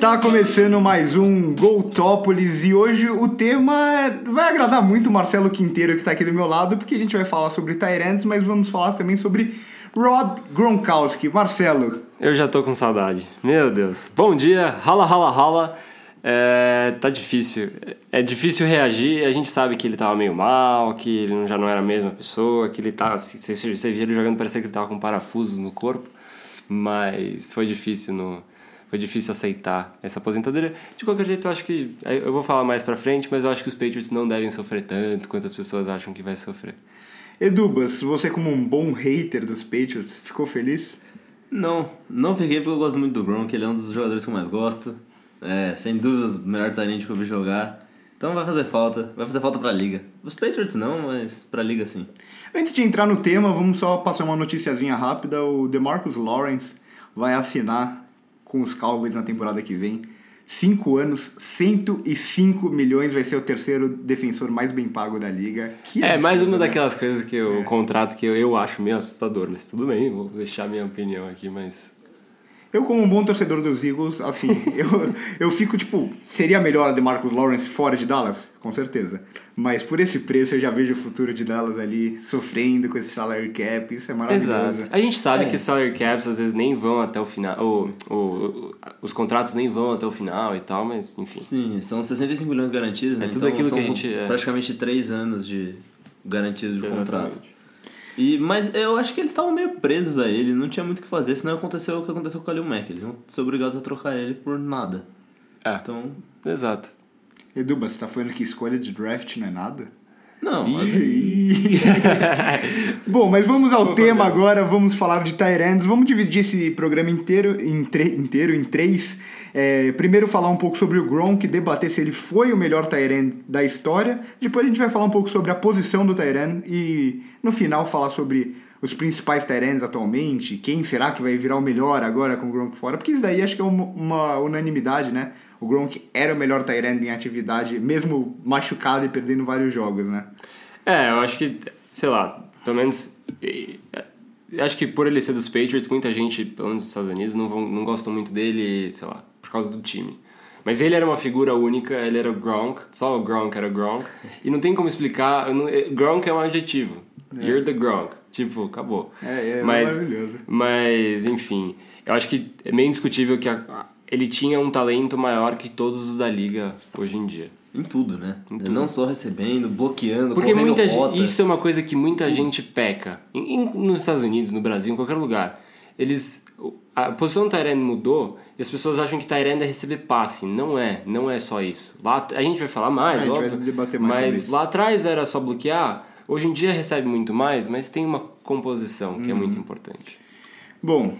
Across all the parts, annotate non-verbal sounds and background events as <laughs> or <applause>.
Está começando mais um Goltópolis e hoje o tema é- vai agradar muito o Marcelo Quinteiro que está aqui do meu lado, porque a gente vai falar sobre Tyrants, mas vamos falar também sobre Rob Gronkowski. Marcelo, Eu já tô com saudade. Meu Deus. Bom dia, rala, rala, rala. É, tá difícil. É difícil reagir. A gente sabe que ele tava meio mal, que ele já não era a mesma pessoa, que ele tá. Você, você via ele jogando, parecia que ele tava com parafusos no corpo. Mas foi difícil no. Foi difícil aceitar essa aposentadoria. De qualquer jeito, eu acho que. Eu vou falar mais pra frente, mas eu acho que os Patriots não devem sofrer tanto quanto as pessoas acham que vai sofrer. Edubas, você como um bom hater dos Patriots, ficou feliz? Não, não fiquei porque eu gosto muito do Gronk, ele é um dos jogadores que eu mais gosto. É, sem dúvida, o melhor talento que eu vi jogar. Então vai fazer falta, vai fazer falta pra liga. Os Patriots não, mas pra liga sim. Antes de entrar no tema, vamos só passar uma noticiazinha rápida. O DeMarcus Lawrence vai assinar com os Cowboys na temporada que vem. 5 anos, 105 milhões, vai ser o terceiro defensor mais bem pago da liga. Que É, mais absurdo, uma né? daquelas coisas que o contrato que eu, eu acho meio assustador, mas tudo bem, vou deixar minha opinião aqui, mas. Eu, como um bom torcedor dos Eagles, assim, <laughs> eu, eu fico tipo, seria melhor a DeMarcus Lawrence fora de Dallas? Com certeza. Mas por esse preço eu já vejo o futuro de Dallas ali sofrendo com esse salary cap, isso é maravilhoso. Exato. A gente sabe É. que salary caps às vezes nem vão até o final, ou, ou os contratos nem vão até o final e tal, mas enfim. Sim, são 65 milhões garantidos, né? É tudo Então, aquilo que são a gente- é. Praticamente 3 anos de garantido de Exatamente. contrato. E, mas eu acho que eles estavam meio presos a ele, não tinha muito o que fazer, senão aconteceu o que aconteceu com o Kalil Mack. Eles vão ser obrigados a trocar ele por nada. É, Então, exato. Eduba, você tá falando que escolha de draft não é nada? não, <laughs> Bom, mas vamos ao tema agora, vamos falar de Tyrands. Vamos dividir esse programa inteiro em, tre- inteiro em três. É, primeiro falar um pouco sobre o Gronk, debater se ele foi o melhor Tyrant da história. Depois a gente vai falar um pouco sobre a posição do Tyrant e no final falar sobre os principais Tyrands atualmente, quem será que vai virar o melhor agora com o Gronk fora, porque isso daí acho que é uma, uma unanimidade, né? O Gronk era o melhor Tyrant em atividade, mesmo machucado e perdendo vários jogos, né? É, eu acho que, sei lá, pelo menos. Acho que por ele ser dos Patriots, muita gente, pelo menos nos Estados Unidos, não, vão, não gostam muito dele, sei lá, por causa do time. Mas ele era uma figura única, ele era o Gronk, só o Gronk era o Gronk. E não tem como explicar, não- eh, Gronk é um adjetivo. You're the Gronk. Tipo, acabou. É, é mas, maravilhoso. Mas, enfim, eu acho que é meio indiscutível que a- ele tinha um talento maior que todos os da liga hoje em dia. em tudo, né? Não só recebendo, bloqueando, Porque muita rota. gente, isso é uma coisa que muita gente peca. Em- em- nos Estados Unidos, no Brasil, em qualquer lugar. Eles. A posição do Tyrande mudou e as pessoas acham que Tyrande é receber passe. Não é, não é só isso. Lá, a gente vai falar mais, É, a gente vai óbvio. mais mas lá atrás era só bloquear. Hoje em dia recebe muito mais, mas tem uma composição que é muito Uhum. importante. Bom,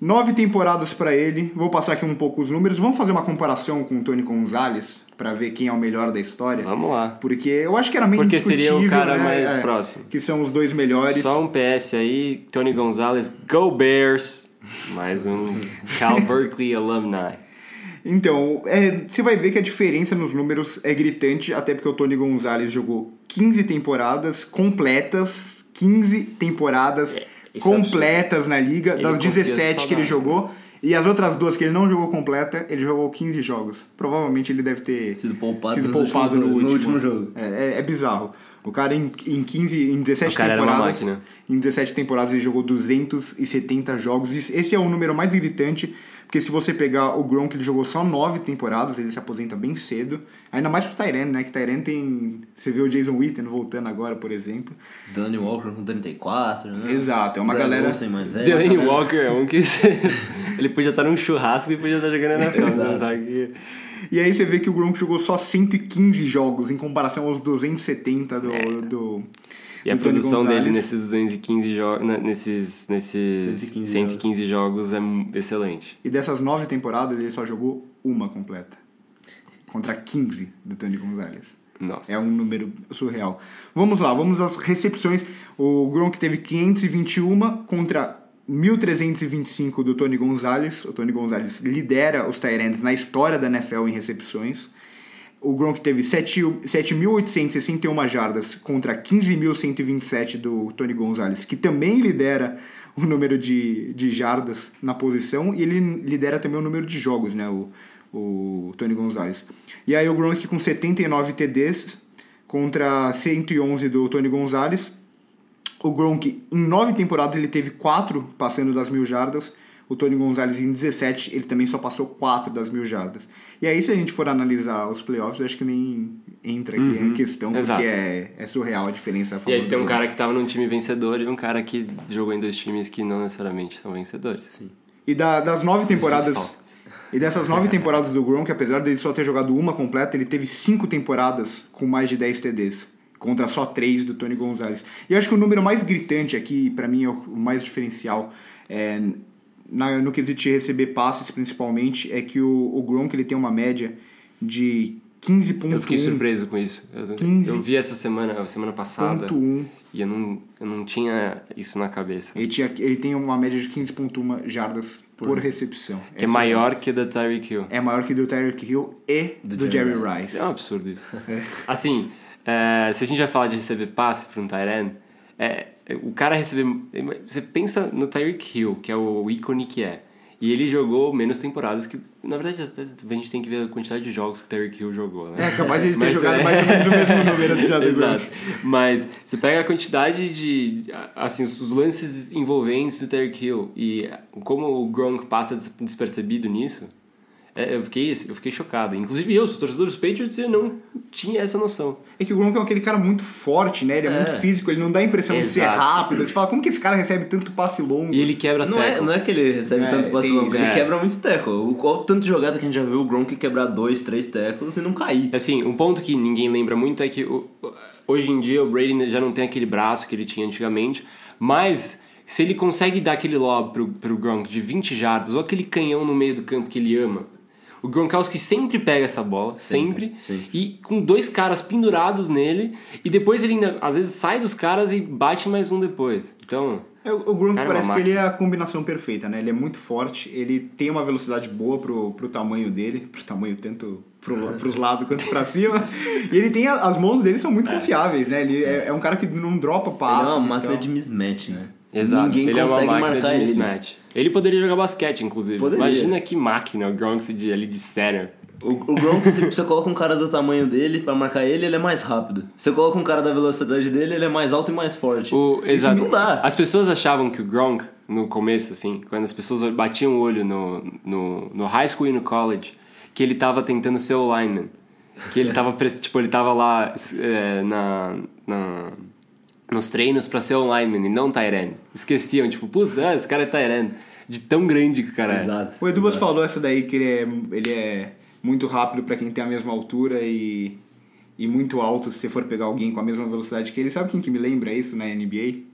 nove temporadas pra ele. Vou passar aqui um pouco os números. Vamos fazer uma comparação com o Tony Gonzalez pra ver quem é o melhor da história. Vamos lá. Porque eu acho que era meio Porque seria o cara né? mais É, próximo. Que são os dois melhores. Só um PS aí, Tony Gonzalez, Go Bears! Mais um <laughs> Cal Berkeley alumni. Então, é, você vai ver que a diferença nos números é gritante, até porque o Tony Gonzalez jogou 15 temporadas completas, 15 temporadas isso é completas na liga, Ele das conseguia 17 se que ele jogou, e as outras duas que ele não jogou completa, ele jogou 15 jogos. Provavelmente ele deve ter Sido poupado sido poupado últimos- no, no último. último jogo. É, é- é bizarro. O cara em, em 15, em 17 O cara era uma temporadas, máquina. em 17 temporadas ele jogou 270 jogos. Esse é o número mais gritante, porque se você pegar o Gronk, ele jogou só 9 temporadas, ele se aposenta bem cedo. Ainda mais pro Tyrene, né? Que Tyrene tem... Você vê o Jason Witten voltando agora, por exemplo. Danny Walker com 34, né? Exato, é uma Brad galera- Olsen mais velho. Delaney Walker é um que <laughs> <laughs> ele podia estar num churrasco e podia estar jogando na NFL, não sabe que E aí você vê que o Gronk jogou só 115 jogos, em comparação aos 270 do... do E a produção dele nesses 215 jogos, nesses, nesses 115 115 jogos é mu- excelente. E dessas 9 temporadas, ele só jogou uma completa. Contra 15 do Tony Gonzalez. Nossa. É um número surreal. Vamos lá, vamos às recepções. O Gronk teve 521 contra 1.325 do Tony Gonzalez. O Tony Gonzalez lidera os Tyrants na história da NFL em recepções. O Gronk teve 7 7.861 jardas contra 15.127 do Tony Gonzalez, que também lidera o número de, de jardas na posição e ele lidera também o número de jogos, né? O, o Tony Gonzalez. E aí o Gronk com 79 TDs contra 111 do Tony Gonzalez. O Gronk, em nove temporadas, ele teve quatro passando das mil jardas. O Tony Gonzalez, em 17, ele também só passou quatro das mil jardas. E aí, se a gente for analisar os playoffs, eu acho que nem entra aqui em questão, exato. porque é, é surreal a diferença. a E aí você tem um cara que tava num time vencedor e um cara que jogou em dois times que não necessariamente são vencedores. Sim. E da- das nove temporadas. E dessas nove temporadas do Gronk, apesar dele só ter jogado uma completa, ele teve cinco temporadas com mais de 10 TDs. Contra só três do Tony Gonzalez. E eu acho que o número mais gritante aqui, pra mim, é o mais diferencial. É, na- no quesito de receber passes, principalmente, é que o, o Gronk ele tem uma média de 15.1. Eu fiquei surpreso com isso. Eu, 15. eu vi essa semana, semana passada, 15.1. e eu não, eu não tinha isso na cabeça. Ele, tinha, ele tem uma média de 15.1 jardas por, recepção. Que é maior que a da Tyreek Hill. É maior que do Tyreek Hill e do, Jerry, Jerry Rice. É um absurdo isso. Assim, é, se a gente vai falar de receber passe para um Tyrant, é, o cara receber. Você pensa no Tyreek Hill, que é o ícone que é. E ele jogou menos temporadas que. Na verdade, a gente tem que ver a quantidade de jogos que o Tyreek Hill jogou, né? É capaz de ele ter <laughs> Mas jogado é- mais ou menos o mesmo número de. Exato. Mas você pega a quantidade de. Assim, os lances envolventes do Tyreek Hill e como o Gronk passa des- despercebido nisso. É, eu, fiquei, eu fiquei chocado. Inclusive eu, sou torcedor dos Patriots, eu não tinha essa noção. É que o Gronk é aquele cara muito forte, né? Ele é, É. muito físico, ele não dá a impressão de ser Exato. rápido. Você fala, como que esse cara recebe tanto passe longo? E ele quebra Não é, não é que ele recebe É, tanto passe longo, isso. ele É. quebra muito tackle. O, qual o tanto de jogada que a gente já viu o Gronk quebrar dois, três tackles e não cair. Assim, um ponto que ninguém lembra muito é que o- hoje em dia o Brady já não tem aquele braço que ele tinha antigamente, mas se ele consegue dar aquele lob pro, pro Gronk de 20 jardas ou aquele canhão no meio do campo que ele ama, o Gronkowski sempre pega essa bola, sempre, sempre. e com dois caras pendurados nele, e depois ele ainda às vezes sai dos caras e bate mais um depois. Então, É, O Gronk é uma parece que máquina. ele é a combinação perfeita, né? Ele é muito forte, ele tem uma velocidade boa pro, pro tamanho dele, pro tamanho tanto pro, pros lados quanto pra <laughs> cima. E ele tem a- as mãos dele são muito confiáveis, né? Ele é, é um cara que não dropa Ele passe. é uma máquina então. de mismatch, né? Exato. Ninguém ele é uma consegue máquina de ele. mismatch. Ele poderia jogar basquete, inclusive. Poderia. Imagina que máquina o Gronk de, ali de center. O, o Gronk, se você coloca um cara do tamanho dele pra marcar ele, ele é mais rápido. Se você coloca um cara da velocidade dele, ele é mais alto e mais forte. O, exato. não dá. As pessoas achavam que o Gronk, no começo, assim, quando as pessoas batiam o olho no, no, no high school e no college, que ele tava tentando ser o lineman. Que ele tava, tipo, ele tava lá é, na, na, nos treinos pra ser o lineman e não Tyrene. Esqueciam, tipo, putz, ah, esse cara é Tyrene. De tão grande que o cara é. Exato. O Edubas exato. falou essa daí que ele é, ele é muito rápido pra quem tem a mesma altura e, e muito alto se você for pegar alguém com a mesma velocidade que ele. Sabe quem que me lembra isso na NBA?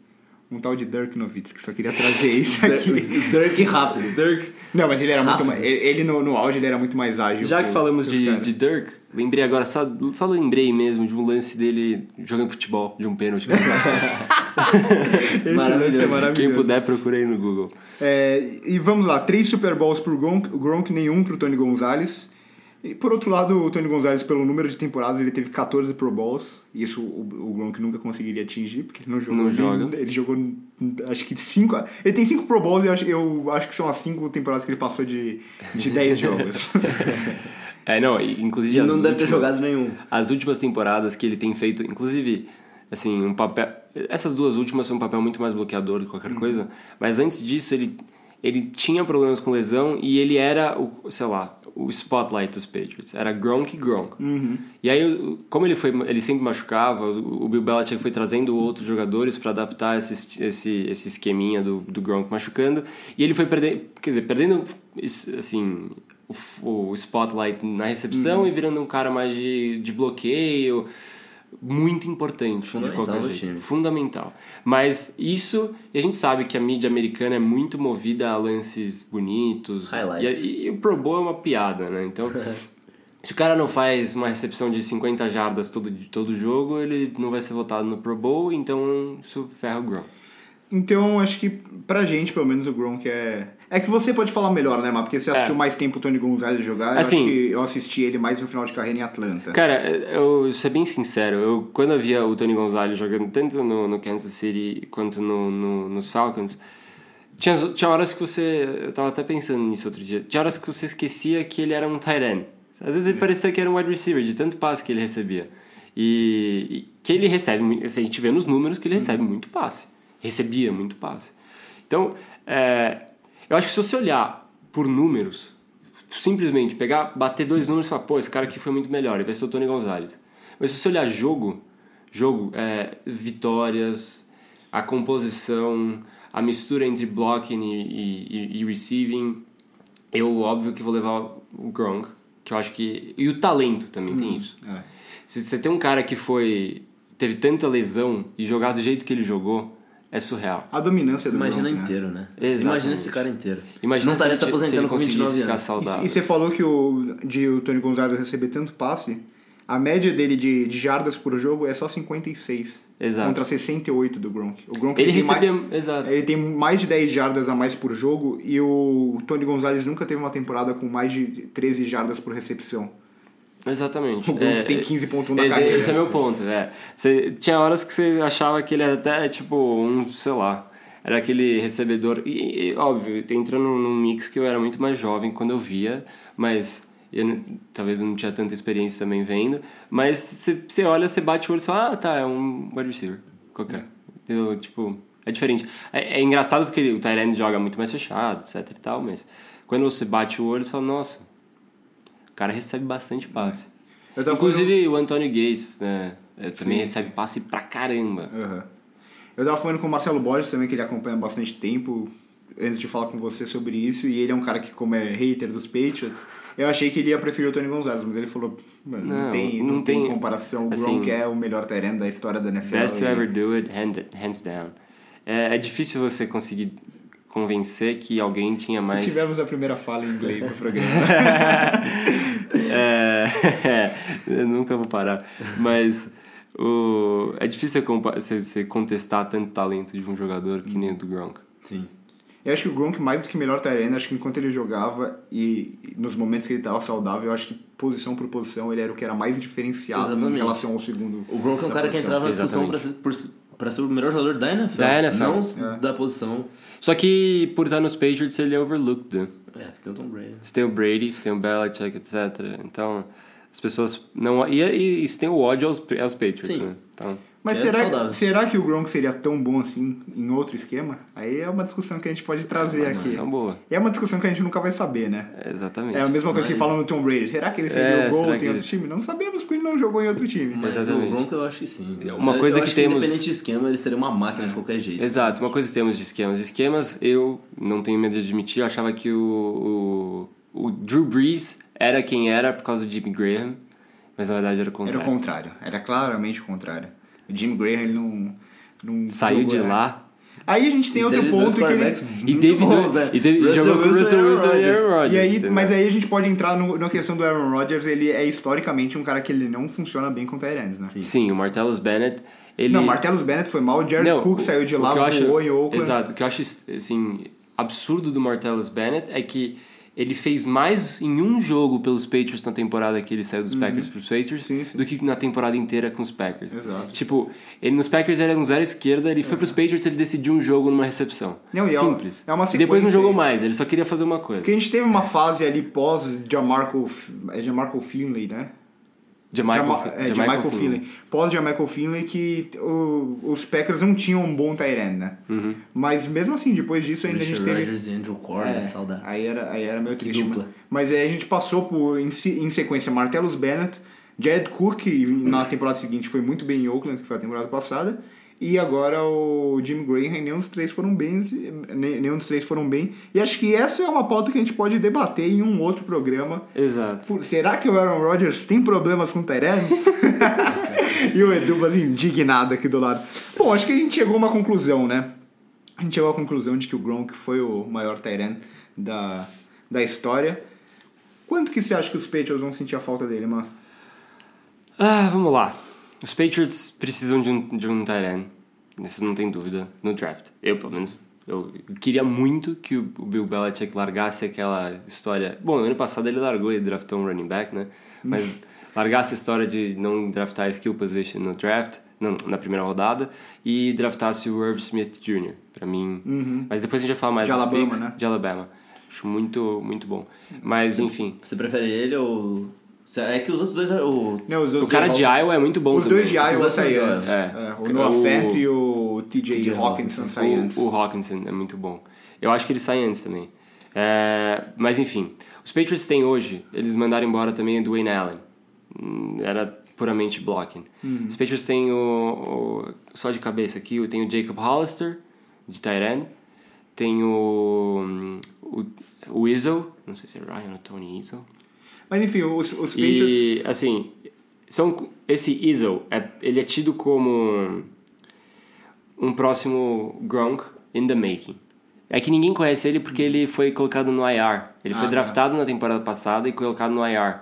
Um tal de Dirk Nowitzki, só queria trazer isso <laughs> aqui. Dirk rápido. Dirk. Não, mas ele era muito Rápido. mais. Ele no, no auge ele era muito mais ágil. Já que que- falamos que de, de Dirk, lembrei agora, só, só lembrei mesmo de um lance dele jogando futebol, de um pênalti. <laughs> <laughs> Esse é Maravilhoso. maravilhoso. Quem puder, procura aí no Google. É, e vamos lá, três Super Bowls pro Gronk, o Gronk nenhum pro Tony Gonzalez. E por outro lado, o Tony Gonzalez, pelo número de temporadas, ele teve 14 Pro Bowls. Isso o, o Gronk nunca conseguiria atingir, porque ele não jogou. Não nem- joga. Ele jogou, acho que cinco. Ele tem cinco Pro Bowls e eu acho, eu acho que são as cinco temporadas que ele passou de, de <laughs> 10 jogos. É, não, inclusive. E não deve ter últimas- jogado nenhum. As últimas temporadas que ele tem feito, inclusive, assim, um papel. Essas duas últimas são um papel muito mais bloqueador do que qualquer coisa, mas antes disso ele, ele tinha problemas com lesão e ele era, o, sei lá, o spotlight dos Patriots. Era Gronk e Gronk. E aí, como ele, foi, ele sempre machucava, o Bill Belichick foi trazendo outros jogadores para adaptar esse, esse, esse esqueminha do, do Gronk machucando, e ele foi perdendo, quer dizer, perdendo, assim, o, o spotlight na recepção e virando um cara mais de, de bloqueio, muito importante de Fundamental qualquer jeito. time. Fundamental. Mas isso, e a gente sabe que a mídia americana é muito movida a lances bonitos. Highlights. E, e o Pro Bowl é uma piada, né? Então, <laughs> se o cara não faz uma recepção de 50 jardas todo, todo jogo, ele não vai ser votado no Pro Bowl, então isso ferra o Gronk. Então, acho que pra gente, pelo menos, o Gronk é. É que você pode falar melhor, né, Mar? Porque você assistiu mais tempo o Tony Gonzalez jogar. É. Assim- eu acho que eu assisti ele mais no final de carreira em Atlanta. Cara, eu ser bem sincero, eu quando eu via o Tony Gonzalez jogando tanto no, no Kansas City quanto no, no- nos Falcons, Tinha, tinha horas que você. Eu tava até pensando nisso outro dia. Tinha horas que você esquecia que ele era um tight end. Às vezes ele parecia que era um wide receiver, de tanto passe que ele recebia. E, e que ele recebe. assim, A gente vê nos números que ele recebe muito passe. Recebia muito passe. Então, é, eu acho que se você olhar por números, simplesmente pegar, bater dois números e falar, pô, esse cara aqui foi muito melhor, ele vai ser o Tony Gonzalez. Mas se você olhar jogo, jogo, é, vitórias, a composição, a mistura entre blocking e, e, e receiving, eu óbvio que vou levar o Gronk, que eu acho que... E o talento também tem isso. É. Se você tem um cara que foi... teve tanta lesão e jogar do jeito que ele jogou, é surreal. A dominância do Imagina Gronk, né? inteiro, né? Exatamente. Imagina esse cara inteiro. Imagina não se ele, estaria se se ele aposentando com conseguisse 29 ficar anos. saudável. E, e você falou que o, de o Tony Gonzalez receber tanto passe, a média dele de, de jardas por jogo é só 56. Exato. Contra 68 do Gronk. O Gronk Ele tem recebia... mais- Exato. Ele tem mais de 10 jardas a mais por jogo e o Tony Gonzalez nunca teve uma temporada com mais de 13 jardas por recepção. Exatamente. O Gronk tem 15.1 na esse, carreira. Esse é meu ponto, é. Você, tinha horas que você achava que ele era até, tipo, um, sei lá, era aquele recebedor... E, e, óbvio, entrando num mix que eu era muito mais jovem quando eu via, mas... Eu, talvez não tinha tanta experiência também vendo, mas você, olha, você bate o olho e fala, ah, tá, é um wide receiver, qualquer. Entendeu? Tipo, é diferente. É, é engraçado porque o Tyrene joga muito mais fechado, etc e tal, mas quando você bate o olho, você fala, nossa, cara recebe bastante passe. Inclusive o Antônio Gates, né? é, também recebe passe pra caramba. Aham. Eu tava falando com o Marcelo Borges também, que ele acompanha bastante tempo, antes de falar com você sobre isso, e ele é um cara que, como é hater dos Patriots, eu achei que ele ia preferir o Tony Gonzalez, mas ele falou, "Mano, não, Não, tem, não não tem, tem- comparação, o assim, Gronk é o melhor terreno da história da NFL. Best to e- ever do it, hand, hands down. É, é difícil você conseguir convencer que alguém tinha mais. Tivemos a primeira fala em inglês no programa. <laughs> É, <laughs> eu nunca vou parar. Mas o, é difícil você, contestar tanto talento de um jogador que nem o do Gronk. Sim. Eu acho que o Gronk, mais do que melhor terreno, acho que enquanto ele jogava e nos momentos que ele estava saudável, eu acho que posição por posição ele era o que era mais diferenciado em Exatamente. relação ao segundo. O Gronk é um cara que posição. entrava na discussão ser, por, pra ser o melhor jogador da NFL. Da NFL. Não É. da posição. Só que por estar nos Patriots ele é overlooked. né? É, tem o Tom Brady. Você tem o Brady, você tem o Belichick, etc. Então, as pessoas não... E, e, e você tem o ódio aos, aos Patriots, Sim. né? Então, Mas É será, saudável. será que o Gronk seria tão bom assim em outro esquema? Aí é uma discussão que a gente pode trazer uma aqui. discussão boa. E é uma discussão que a gente nunca vai saber, né? É, exatamente. É a mesma coisa que Mas- falam no Tom Brady. Será que ele seria É, o será em que outro ele- time? Não sabemos porque ele não jogou em outro time. Mas Exatamente. o Gronk eu acho que sim. Uma coisa eu que acho temos- Independente de esquema, ele seria uma máquina de qualquer jeito. Exato, uma coisa que temos de esquemas. Esquemas, eu não tenho medo de admitir, eu achava que o, o, o Drew Brees era quem era por causa do Jimmy Graham, mas na verdade era o Era contrário. o contrário. Era claramente o contrário. O Jim Graham, ele não... não Saiu jogou, de né? lá Aí a gente tem E outro ponto que ele... e teve, bons, dois- né? e teve Russell jogou com o Russell Wilson e Aaron Rodgers. E aí, entendeu? mas aí a gente pode entrar no, na questão do Aaron Rodgers, ele é historicamente um cara que ele não funciona bem com Tyrants, né? Sim, o Martellus Bennett, ele... Não, Martellus Bennett foi mal, o Jared Não, Cook o- saiu de o lá, eu acho- voou em Oakland. Exato. O que eu acho, assim, absurdo do Martellus Bennett é que ele fez mais em um jogo pelos Patriots na temporada que ele saiu dos Packers pros Patriots Sim, sim. do que na temporada inteira com os Packers. Exato. Tipo, ele nos Packers ele era um zero esquerda, ele foi pros Patriots ele decidiu um jogo numa recepção. Não, é uma- Simples. é uma e depois não jogou mais, ele só queria fazer uma coisa. Porque a gente teve uma fase ali pós Jamarco, é Jamarco Finley, né? Jamichael, Jama- é, Jamichael Jamichael Finley. Pós Jamichael Finley que o- os Packers não tinham um bom Tyrant, né? Uhum. Mas mesmo assim, depois disso ainda a gente Richard teve... Rodgers e Andrew Core, É, né? Saudades. aí era, aí era meio triste. dupla. Mas aí a gente passou por, em, em sequência, Martellus Bennett, Jared Cook, que na temporada seguinte foi muito bem em Oakland, que foi a temporada passada, e agora o Jim Graham, nenhum dos três foram bem, ne- nenhum dos três foram bem. E acho que essa é uma pauta que a gente pode debater em um outro programa. Exato. Será que o Aaron Rodgers tem problemas com Tyrants? <laughs> e o Edu indignado aqui do lado. Bom, acho que a gente chegou a uma conclusão, né? A gente chegou à conclusão de que o Gronk foi o maior Tyrant da, da história. Quanto que você acha que os Patriots vão sentir a falta dele, mano? Ah, vamos lá. Os Patriots precisam de um, de um tight end. Isso não tem dúvida no draft. Eu, pelo menos, eu queria muito que o Bill Belichick largasse aquela história. Bom, ano passado ele largou e draftou um running back, né? Mas <laughs> largar essa história de não draftar skill position no draft, não, na primeira rodada, e draftasse o Irv Smith Jr., pra mim. Mas depois a gente vai falar mais De Alabama, picks né? de Alabama. Acho muito, muito bom. Mas, enfim, Você prefere ele ou. É que os outros dois. O... Não, os dois o cara de Iowa é muito bom Os também. dois de Iowa dois saem antes. É. É, o Noah Fant e o TJ TJ Hawkinson saem antes. O, Hawkinson é muito bom. Eu acho que ele sai antes também. É, mas enfim, os Patriots têm hoje, eles mandaram embora também o Dwayne Allen. Hum, Era puramente blocking. Os Patriots têm o, o- Só de cabeça aqui, tem o Jacob Hollister, de Tyrant. Tem o. hum, O, o Izzo, não sei se é Ryan ou Tony Izzo. Mas enfim, os, os Patriots... E, assim, são, esse Izzo, é, ele é tido como um próximo Gronk in the making. É que ninguém conhece ele porque ele foi colocado no IR. Ele foi Ah, tá. draftado na temporada passada e colocado no IR.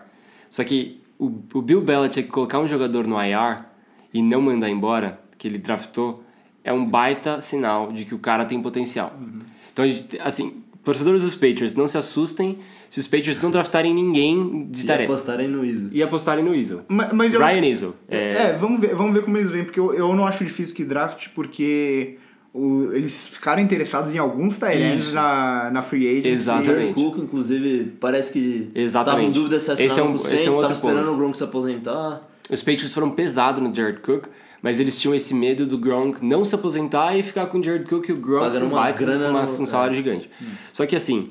Só que o, o Bill Belichick colocar um jogador no IR e não mandar embora, que ele draftou, é um baita sinal de que o cara tem potencial. Uhum. Então, assim, torcedores dos Patriots, não se assustem se os Patriots não draftarem ninguém de E tarefa. apostarem no Iso. E apostarem no Izzo. Ma- Mas eu Ryan acho- Izzo. É, É, vamos, ver, vamos ver como eles vêm, porque eu, eu não acho difícil que draft, porque o- eles ficaram interessados em alguns Tyrants na, na free agency. Exatamente. Jared Cook, inclusive, parece que Exatamente. tava em dúvida se Esse é um- esse é um outro esperando ponto. o Gronk se aposentar. Os Patriots foram pesados no Jared Cook, mas eles tinham esse medo do Gronk não se aposentar e ficar com o Jared Cook e o Gronk Pagando um uma baita, grana uma- no- um salário gigante. Só que assim,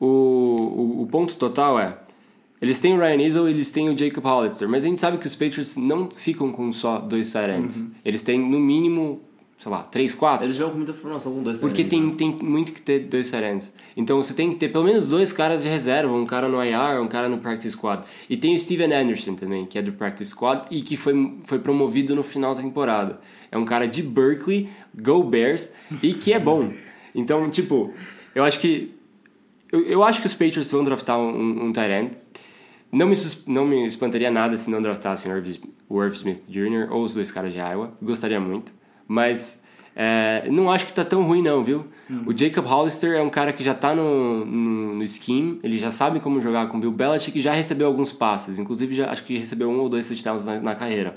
o, o, o ponto total é, eles têm o Ryan Izzo e eles têm o Jacob Hollister, mas a gente sabe que os Patriots não ficam com só dois tight ends. Eles têm no mínimo, sei lá, três, quatro. Eles jogam com muita formação com dois Porque Tyrants, tem, né? tem muito que ter dois Tyrants. Então você tem que ter pelo menos dois caras de reserva, um cara no IR, um cara no Practice Squad. E tem o Steven Anderson também, que é do Practice Squad e que foi, foi promovido no final da temporada. É um cara de Berkeley, Go Bears, e que é bom. <laughs> Então, tipo, eu acho que. Eu, eu acho que os Patriots vão draftar um, um Tyrant. Não me, não me espantaria nada se não draftassem o Irv- Smith Jr. ou os dois caras de Iowa. Gostaria muito. Mas é, não acho que tá tão ruim não, viu? O Jacob Hollister é um cara que já tá no, no, no scheme, ele já sabe como jogar com o Bill Belichick e já recebeu alguns passes. Inclusive, já, acho que recebeu um ou dois touchdowns na, na carreira.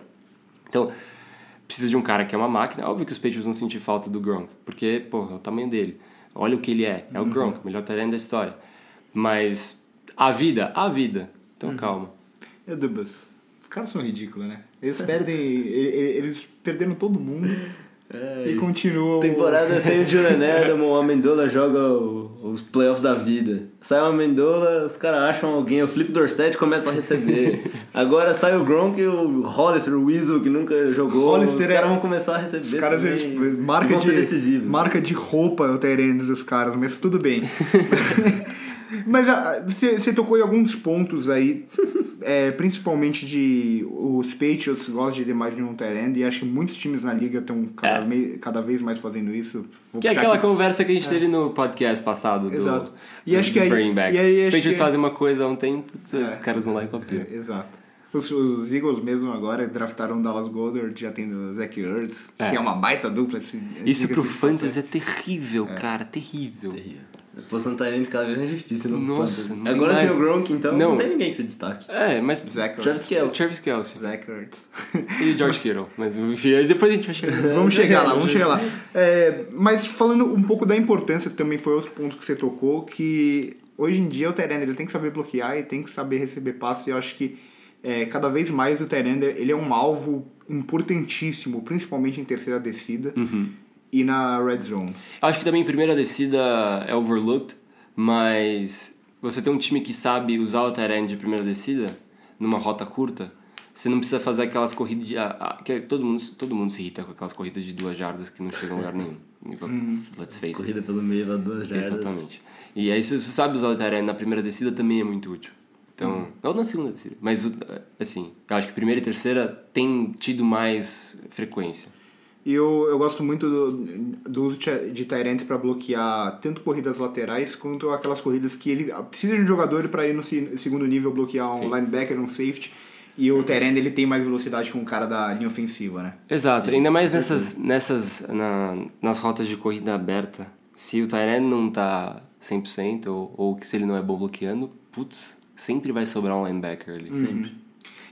Então, precisa de um cara que é uma máquina. Óbvio que os Patriots vão sentir falta do Gronk, porque, pô, é o tamanho dele. Olha o que ele é. É o Gronk, o melhor talento da história. Mas a vida, a vida. Então, calma. Meu Deus, os caras são ridículos, né? Eles perdem. e- e- Eles perderam todo mundo É, e continuam. Temporada sem o Julian Edelman, o Amendola joga o- os playoffs da vida. Sai o Amendola, os caras acham alguém, o Flip Dorsett começa a receber. Agora sai o Gronk e o Hollister, o Weasel, que nunca jogou. Hollister os é- caras vão começar a receber. Os caras, também. eles, marca, de, decisivos. marca de roupa o Tyrande dos caras, mas tudo bem. <laughs> mas ah, você tocou em alguns pontos aí, é, principalmente de os Patriots gostam de ter mais de um Tyrande e acho que muitos times na liga estão cada, É. cada vez mais fazendo isso. Vou Que é aquela aqui- conversa que a gente teve no podcast passado do, Exato. E do- acho que dos aí- running backs. e aí Os acho Patriots que- fazem uma coisa há um tempo, os É. caras vão lá e copiam. É, exato. Os, os Eagles mesmo agora draftaram o Dallas Goddard, já tem o Zach Ertz, É. que é uma baita dupla. assim, Isso pro fantasy é terrível, cara, terrível. A posição Tyrant cada vez mais difícil no Nossa, não Agora mais- sem o Gronk, então não. Não. tem ninguém que se destaque. É, mas Zach. Travis Kelce. Travis Kelce Zach Ertz. e o George Kittle. Mas enfim, depois a gente vai chegar. <laughs> Vamos chegar lá, vamos chegar lá. É, mas falando um pouco da importância, também foi outro ponto que você tocou, que hoje em dia o Tyrande ele tem que saber bloquear e tem que saber receber passe. E eu acho que é, cada vez mais o Tyrande ele é um alvo importantíssimo, principalmente em terceira descida e na red zone. Acho que também primeira descida é overlooked, mas você tem um time que sabe usar o tight de primeira descida numa rota curta, você não precisa fazer aquelas corridas de, ah, ah, que todo mundo todo mundo se irrita com aquelas corridas de duas jardas que não chegam a lugar nenhum. Let's face it. Corrida pelo meio, vai duas jardas. Exatamente. E aí, se você sabe usar o end na primeira descida, também é muito útil. Então, ou na segunda descida. Mas, o- assim, eu acho que primeira e terceira tem tido mais frequência. E eu, eu gosto muito do, do uso de Tyrant para bloquear tanto corridas laterais quanto aquelas corridas que ele precisa de um jogador para ir no se- segundo nível bloquear um Sim. linebacker, um safety. E o Tyrant ele tem mais velocidade que um cara da linha ofensiva, né? Exato, ainda mais nessas, nessas na, nas rotas de corrida aberta. Se o Tyrant não tá 100% ou, ou que se ele não é bom bloqueando, putz, sempre vai sobrar um linebacker ali. Sempre.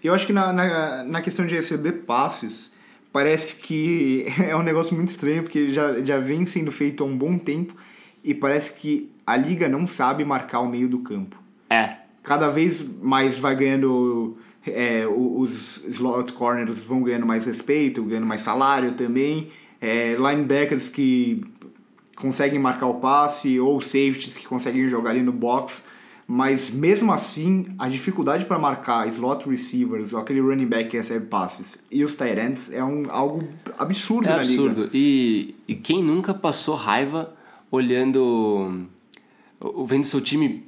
Eu acho que na, na, na questão de receber passes, parece que <laughs> é um negócio muito estranho, porque já, já vem sendo feito há um bom tempo e parece que a liga não sabe marcar o meio do campo. É. Cada vez mais vai ganhando. é, os slot corners vão ganhando mais respeito, ganhando mais salário também. É, linebackers que conseguem marcar o passe, ou safeties que conseguem jogar ali no box. Mas mesmo assim, a dificuldade para marcar slot receivers ou aquele running back que recebe passes e os tight ends é um, algo absurdo É na liga. absurdo. E, e quem nunca passou raiva olhando. Vendo seu time,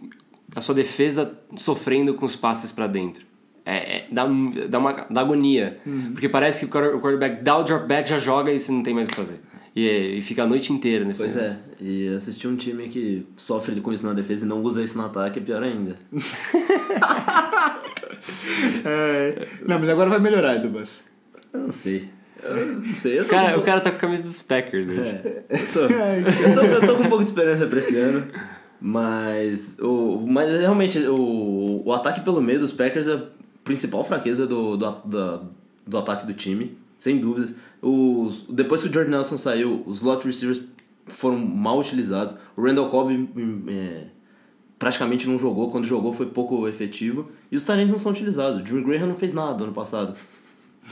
a sua defesa sofrendo com os passes pra dentro. É, é- dá, dá uma dá agonia. Uhum. Porque parece que o quarter- o quarterback dá o drop back, já joga e você não tem mais o que fazer. E, e fica a noite inteira nesse Pois negócio. é, e assistir um time que sofre com isso na defesa e não usa isso no ataque é pior ainda. <laughs> É, não, mas agora vai melhorar, Edubas. Eu não sei. Eu não sei. Eu O tô, cara, o cara tá com a camisa dos Packers hoje. É, eu, tô, <laughs> eu, tô, eu tô com um pouco de esperança pra esse ano. Mas, o, mas realmente, o, o ataque pelo meio dos Packers é a principal fraqueza do, do, da- do ataque do time, sem dúvidas. Os, depois que o Jordan Nelson saiu, os slot receivers foram mal utilizados. O Randall Cobb hum, é, praticamente não jogou, quando jogou foi pouco efetivo. E os talentos não são utilizados. O Jimmy Graham não fez nada ano passado.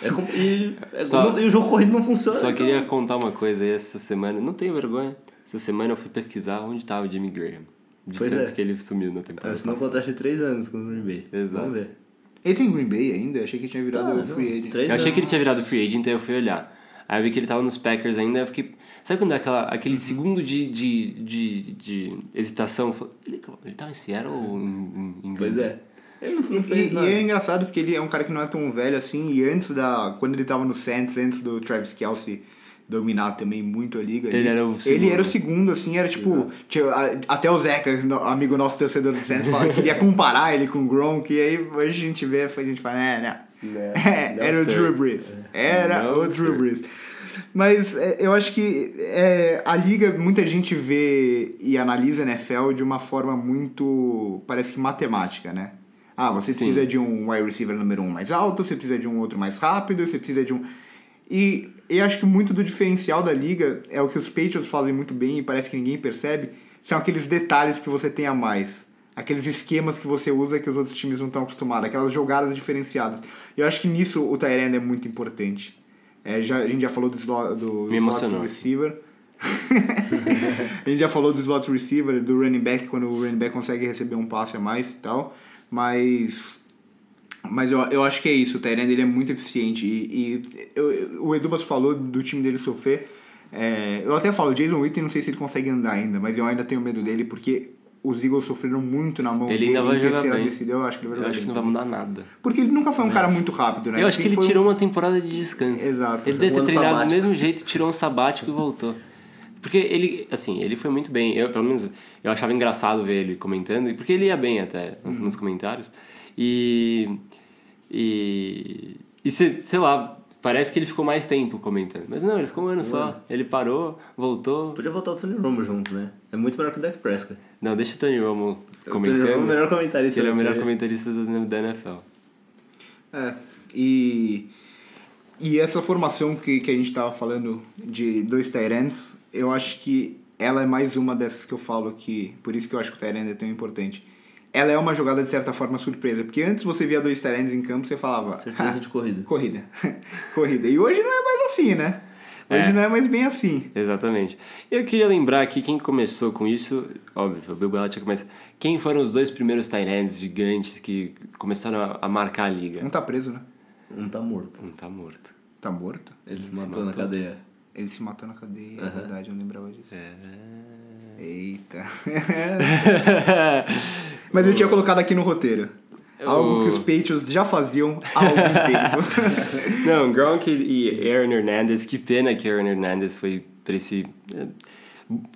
É, e, é- Só- e o jogo corrido não funciona. Só então- queria contar uma coisa aí essa semana. Não tenho vergonha. Essa semana eu fui pesquisar onde tava o Jimmy Graham. De Pois tanto é. que ele sumiu na temporada. Assinou um passada. contrato de 3 anos com o Green Bay. Exato. Vamos ver. Ele tem Green Bay ainda? Eu achei que tinha virado Tá, free agent. Eu achei que ele tinha virado free agent, então eu fui olhar. Aí eu vi que ele tava nos Packers ainda, eu fiquei... Sabe quando dá aquela, aquele segundo de, de, de, de hesitação? Falei, Ele, ele tava em Seattle ou em, em, em Pois Green é. Ele não, E, não fez e nada. é engraçado porque ele é um cara que não é tão velho assim, e antes da. Quando ele tava no Saints, antes do Travis Kelsey dominar também muito a liga. Ele era o Ele segundo. era o segundo, assim, era tipo. tinha- a- até o Zeca, no- amigo nosso torcedor do Saints, fala, que queria comparar ele com o Gronk, e aí hoje a gente vê, a gente fala, é, né? Né, <laughs> É, não era o. Drew Brees. Era Não o Drew. Brees. Mas é, eu acho que é, a liga, muita gente vê e analisa a NFL de uma forma muito, parece que matemática, né? Ah, você Sim. precisa de um wide receiver número um mais alto, você precisa de um outro mais rápido, você precisa de um... E eu acho que muito do diferencial da liga é o que os Patriots fazem muito bem e parece que ninguém percebe, são aqueles detalhes que você tem a mais. Aqueles esquemas que você usa que os outros times não estão acostumados, aquelas jogadas diferenciadas. Eu acho que nisso o Tyrande é muito importante. É, já, a gente já falou do slot, do Me slot receiver. <laughs> a gente já falou do slot receiver, do running back, quando o running back consegue receber um passe a mais e tal. Mas mas eu, eu acho que é isso, o Tyrande ele é muito eficiente. E, e eu- eu- o Edubas falou do time dele sofrer. É, eu até falo, Jason Witten, não sei se ele consegue andar ainda, mas eu ainda tenho medo dele porque os Eagles sofreram muito na mão Ele dele ainda vai jogar bem. descida. Eu acho que ele vai Eu jogar acho que não vai mudar nada. Porque ele nunca foi um cara muito rápido, né? Eu acho que ele foi um- tirou uma temporada de descanso. Exato. Ele deve ter treinado do sabático. mesmo jeito, tirou um sabático e voltou. Porque ele, assim, ele foi muito bem. Eu, pelo menos, eu achava engraçado ver ele comentando, porque ele ia bem até nos, Uhum. nos comentários. E. E. E se- sei lá, parece que ele ficou mais tempo comentando. Mas não, ele ficou um ano só. Ele parou, voltou. Podia voltar o Tony Romo junto, né? É muito melhor que o Dak Prescott. Não, deixa o Tony Romo O Tony Romo comentando. é o melhor comentarista. ele é o melhor comentarista da, NFL. É, e, e essa formação que, que a gente tava falando de dois Tyrants, eu acho que ela é mais uma dessas que eu falo que, por isso que eu acho que o Tyrant é tão importante. Ela é uma jogada de certa forma surpresa, porque antes você via dois Tyrants em campo, você falava... Certeza "Ah, de <laughs> corrida. Corrida. <laughs> Corrida. E hoje não é mais assim, né? Hoje É. não é mais bem assim. Exatamente. Eu queria lembrar aqui quem começou com isso, óbvio, foi o Bill Belichick, mas quem foram os dois primeiros tight ends gigantes que começaram a, a marcar a liga? Não tá preso, né? Um tá morto. Um tá morto. Tá morto? Ele se Se matou na matou. cadeia. Ele se matou na cadeia, é Aham. verdade, eu não lembrava disso. É. Eita. <laughs> Mas eu tinha colocado aqui no roteiro. Algo que os Patriots já faziam há algum tempo. <laughs> Não, Gronk e Aaron Hernandez, que pena que Aaron Hernandez foi pra esse... é,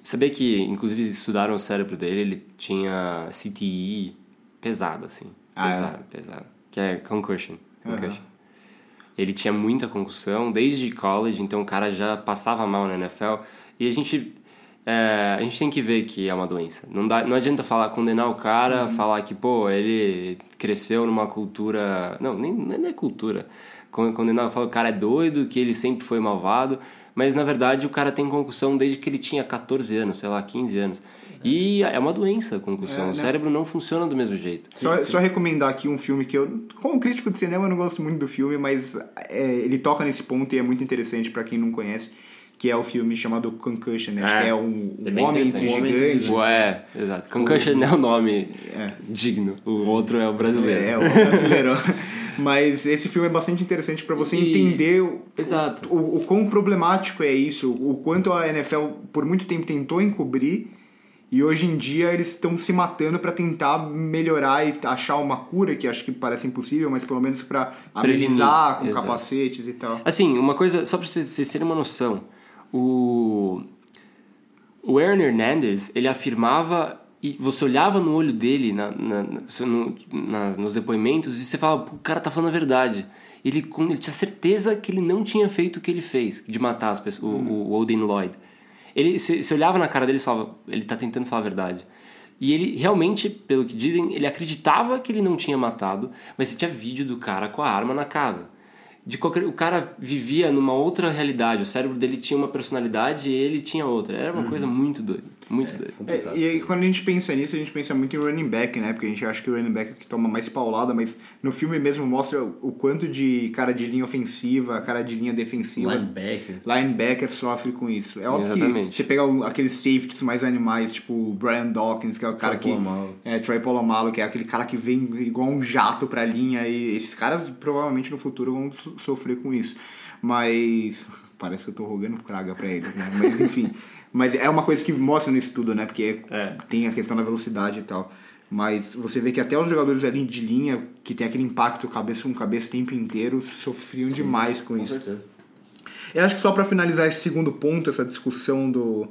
Sabia que, inclusive, estudaram o cérebro dele, ele tinha CTE pesado, assim. Ah, é? Pesado, pesado. Que é concussion. Concussion. Ele tinha muita concussão desde college, então o cara já passava mal na NFL. E a gente. é, a gente tem que ver que é uma doença. Não, dá, não adianta falar, condenar o cara, falar que, pô, ele cresceu numa cultura. Não, nem, nem é cultura. Con- Condenar, falar que o cara é doido, que ele sempre foi malvado. Mas na verdade o cara tem concussão desde que ele tinha 14 anos, sei lá, 15 anos. E é uma doença a concussão. É, o né? cérebro não funciona do mesmo jeito. Só, só recomendar aqui um filme que eu, como crítico de cinema, eu não gosto muito do filme, mas é, ele toca nesse ponto e é muito interessante pra quem não conhece, que é o filme chamado Concussion, né? Acho É, que é um, é um bem homem entre gigantes. Boa, é, exato. Concussion é o nome digno. O outro é o brasileiro. É, o brasileiro. <laughs> Mas esse filme é bastante interessante pra você E- entender o, Exato. o, o quão problemático é isso, o quanto a NFL por muito tempo tentou encobrir e hoje em dia eles estão se matando pra tentar melhorar e achar uma cura que acho que parece impossível, mas pelo menos Prevenir, amenizar com exato. capacetes e tal. Assim, uma coisa, só pra vocês, terem uma noção, o, o Aaron Hernandez, ele afirmava, e você olhava no olho dele, na, na- no- na- nos depoimentos, e você falava, "Pô, o cara tá falando a verdade. Ele, ele tinha certeza que ele não tinha feito o que ele fez, de matar as pessoas, o, o Odin Lloyd. Ele, você, você olhava na cara dele e falava, ele tá tentando falar a verdade. E ele realmente, pelo que dizem, ele acreditava que ele não tinha matado, mas você tinha vídeo do cara com a arma na casa. De qualquer, o cara vivia numa outra realidade, o cérebro dele tinha uma personalidade e ele tinha outra. Era uma coisa muito doida, muito doida. É, e aí, quando a gente pensa nisso, a gente pensa muito em running back, né? Porque a gente acha que o running back é o que toma mais paulada, mas no filme mesmo mostra o quanto de cara de linha ofensiva, cara de linha defensiva. Linebacker. Linebacker sofre com isso. É óbvio que Exatamente. você pegar o- aqueles safeties mais animais, tipo o Brian Dawkins, que é o cara Troy que. É, Troy Polamalu, que é aquele cara que vem igual um jato pra linha. E esses caras provavelmente no futuro vão so- sofrer com isso. Mas. Parece que eu tô rogando praga pra eles, né? Mas enfim. <laughs> Mas é uma coisa que mostra no estudo, né? Porque É. tem a questão da velocidade e tal. Mas você vê que até os jogadores ali de linha, que tem aquele impacto cabeça com cabeça o tempo inteiro, sofriam demais com Com isso. certeza. Eu acho que só pra finalizar esse segundo ponto, essa discussão do,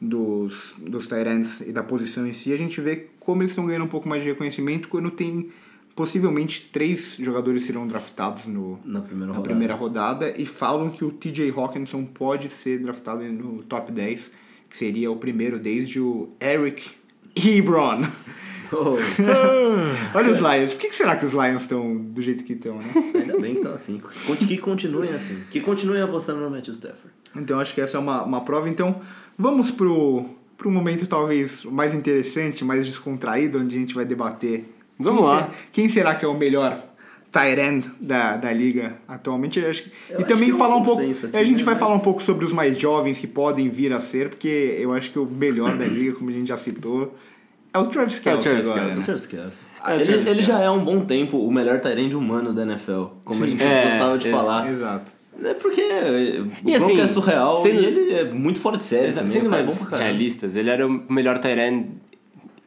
dos, dos Tyrants e da posição em si, a gente vê como eles estão ganhando um pouco mais de reconhecimento quando tem possivelmente três jogadores serão draftados no, Na primeira na rodada. primeira rodada e falam que o TJ Hawkinson pode ser draftado no top 10, que seria o primeiro desde o Eric Ebron. Oh, <laughs> Olha os Lions. Por que será que os Lions estão do jeito que estão, né? ainda bem que estão assim. Que continuem assim. Que continuem apostando no Matthew Stafford. Então acho que essa é uma, uma prova. Então vamos pro, pro momento talvez mais interessante, mais descontraído, onde a gente vai debater. Vamos quem lá. será- quem será que é o melhor tight end da, da liga atualmente? Eu acho que- Eu e acho também que é falar um pouco. aqui, a gente né, vai mas- falar um pouco sobre os mais jovens que podem vir a ser, porque eu acho que o melhor da liga, como a gente já citou, é o Travis Kelce Travis agora. Kelce. né? Travis Kelce. É, ele ele Kelce. já é há um bom tempo o melhor Tyrande humano da NFL, como a gente É, gostava de ex- falar. Exato. É porque o E assim, é surreal sendo- e ele é muito fora de série Exato, também. Sendo o é mais bom pra caralho. realistas, ele era o melhor Tyrant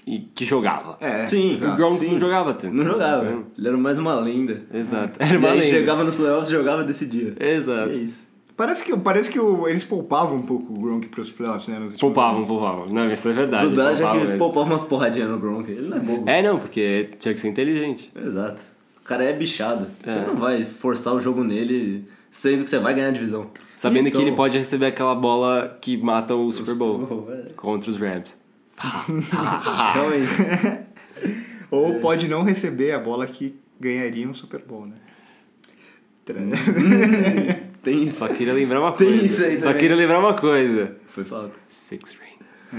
e que jogava. É, Sim, exato. o Gronk sim. não jogava tanto. Não jogava. Ele era mais uma lenda. Exato. E Era uma aí lenda. chegava nos playoffs, jogava e decidia. Exato. E é isso. Parece que, parece que o- eles poupavam um pouco o Gronk pros playoffs, né? Poupavam, poupavam. Não, isso é verdade. O verdade é poupavam que mesmo. poupava umas porradinhas no Gronk. Ele não é bobo. É, não, porque tinha que ser inteligente. Exato. O cara é bichado. É. Você não vai forçar o jogo nele sendo que você vai ganhar a divisão. Sabendo Então- que ele pode receber aquela bola que mata o Super Bowl Super Bowl, é. contra os Rams. Realmente. Ou pode não receber a bola que ganharia um Super Bowl, né? Tem isso. Só queria lembrar uma Tem coisa. isso aí Só também. queria lembrar uma coisa. Foi falta. Six rings.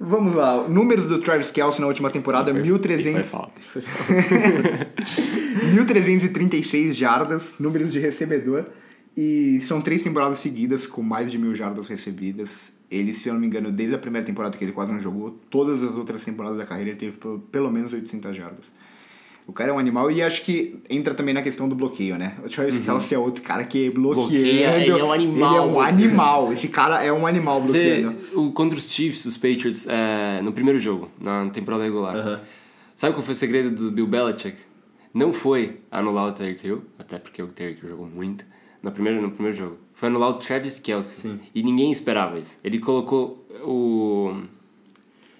Vamos lá, números do Travis Kelce na última temporada, E foi 1.300 falta. 1.336 jardas, números de recebedor, e são três temporadas seguidas com mais de mil jardas recebidas. Ele, se eu não me engano, desde a primeira temporada que ele quase não jogou, todas as outras temporadas da carreira ele teve pelo- menos 800 jardas. O cara é um animal e acho que entra também na questão do bloqueio, né? O Travis Kelce é outro cara que bloqueando. Bloqueia, ele é um animal Ele é um animal. Esse cara é um animal Você, bloqueando. o, contra os Chiefs, os Patriots, é, no primeiro jogo, na temporada regular. Aham. Sabe qual foi o segredo do Bill Belichick? Não foi anular o Tyreek Hill, até porque o Tyreek Hill jogou muito no primeiro, no primeiro jogo. Foi anular o Travis Kelce. Sim. E ninguém esperava isso. Ele colocou o...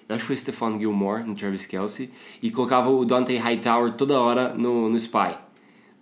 Eu acho que foi o Stephon Gilmore no Travis Kelce e colocava o Dante Hightower toda hora no, no Spy.